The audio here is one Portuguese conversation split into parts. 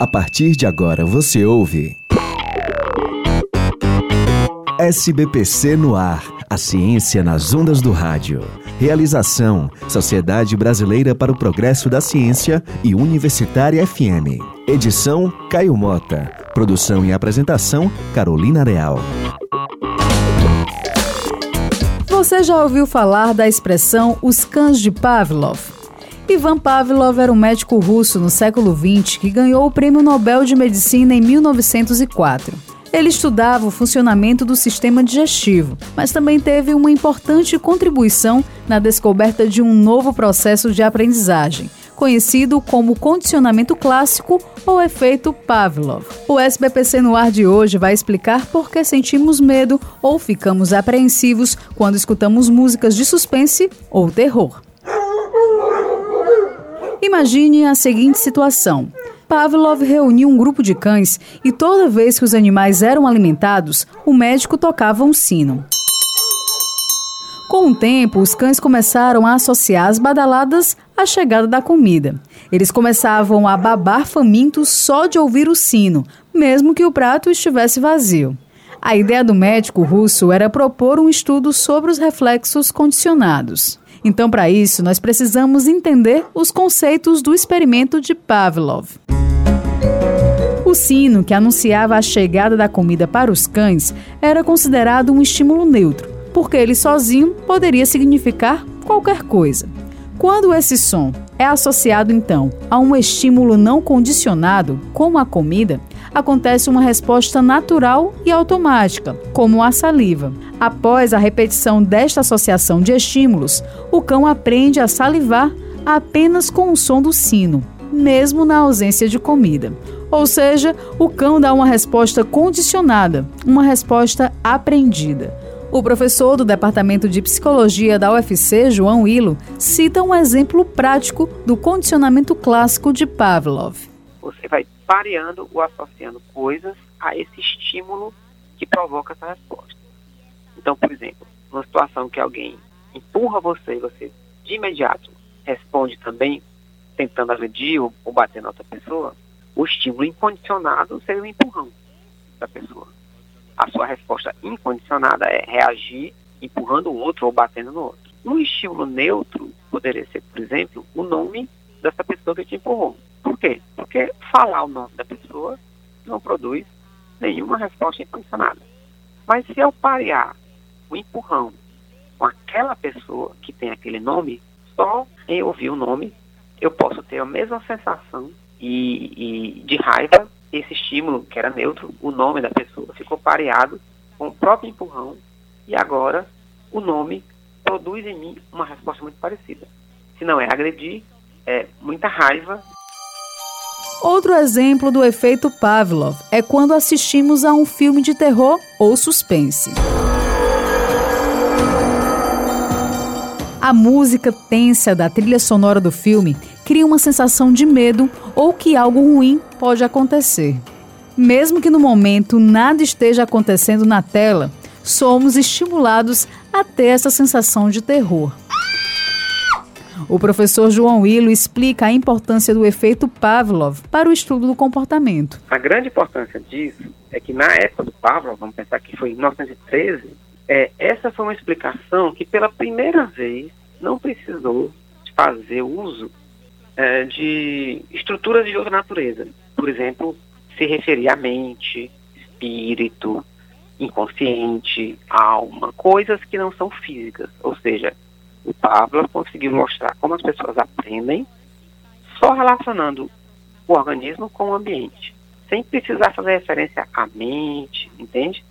A partir de agora você ouve. SBPC no ar. A ciência nas ondas do rádio. Realização: Sociedade Brasileira para o Progresso da Ciência e Universitária FM. Edição: Caio Mota. Produção e apresentação: Carolina Real. Você já ouviu falar da expressão os cães de Pavlov? Ivan Pavlov era um médico russo no século XX que ganhou o Prêmio Nobel de Medicina em 1904. Ele estudava o funcionamento do sistema digestivo, mas também teve uma importante contribuição na descoberta de um novo processo de aprendizagem, conhecido como condicionamento clássico ou efeito Pavlov. O SBPC no ar de hoje vai explicar por que sentimos medo ou ficamos apreensivos quando escutamos músicas de suspense ou terror. Imagine a seguinte situação. Pavlov reuniu um grupo de cães e toda vez que os animais eram alimentados, o médico tocava um sino. Com o tempo, os cães começaram a associar as badaladas à chegada da comida. Eles começavam a babar famintos só de ouvir o sino, mesmo que o prato estivesse vazio. A ideia do médico russo era propor um estudo sobre os reflexos condicionados. Então, para isso, nós precisamos entender os conceitos do experimento de Pavlov. O sino, que anunciava a chegada da comida para os cães, era considerado um estímulo neutro, porque ele sozinho poderia significar qualquer coisa. Quando esse som é associado então a um estímulo não condicionado, como a comida, acontece uma resposta natural e automática, como a saliva. Após a repetição desta associação de estímulos, o cão aprende a salivar apenas com o som do sino, mesmo na ausência de comida. Ou seja, o cão dá uma resposta condicionada, uma resposta aprendida. O professor do Departamento de Psicologia da UFC, João Hilo, cita um exemplo prático do condicionamento clássico de Pavlov. Você vai pareando ou associando coisas a esse estímulo que provoca essa resposta. Então, por exemplo, numa situação que alguém empurra você e você de imediato responde também tentando agredir ou, bater na outra pessoa, o estímulo incondicionado seria um empurrão da pessoa. A sua resposta incondicionada é reagir empurrando o outro ou batendo no outro. Um estímulo neutro poderia ser, por exemplo, o nome dessa pessoa que te empurrou. Por quê? Porque falar o nome da pessoa não produz nenhuma resposta incondicionada. Mas se eu parear o empurrão com aquela pessoa que tem aquele nome, só em ouvir o nome eu posso ter a mesma sensação e, e de raiva esse estímulo, que era neutro, o nome da pessoa, ficou pareado com o próprio empurrão e agora o nome produz em mim uma resposta muito parecida. Se não é agredir, é muita raiva. Outro exemplo do efeito Pavlov é quando assistimos a um filme de terror ou suspense. A música tensa da trilha sonora do filme cria uma sensação de medo ou que algo ruim pode acontecer. Mesmo que no momento nada esteja acontecendo na tela, somos estimulados a ter essa sensação de terror. O professor João Willo explica a importância do efeito Pavlov para o estudo do comportamento. A grande importância disso é que na época do Pavlov, vamos pensar que foi em 1913, é, essa foi uma explicação que pela primeira vez não precisou fazer uso é, de estruturas de outra natureza. Por exemplo, se referir à mente, espírito, inconsciente, alma, coisas que não são físicas. Ou seja, o Pablo conseguiu mostrar como as pessoas aprendem só relacionando o organismo com o ambiente, sem precisar fazer referência à mente, entende?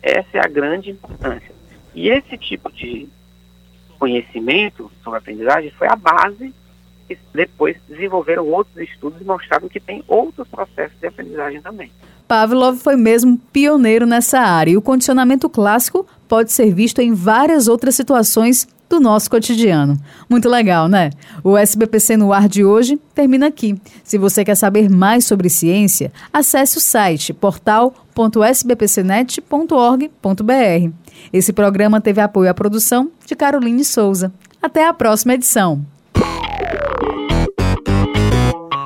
Essa é a grande importância. E esse tipo de conhecimento sobre aprendizagem foi a base que depois desenvolveram outros estudos e mostraram que tem outros processos de aprendizagem também. Pavlov foi mesmo pioneiro nessa área e o condicionamento clássico pode ser visto em várias outras situações do nosso cotidiano. Muito legal, né? O SBPC no ar de hoje termina aqui. Se você quer saber mais sobre ciência, acesse o site portal.sbpcnet.org.br. Esse programa teve apoio à produção de Caroline Souza. Até a próxima edição.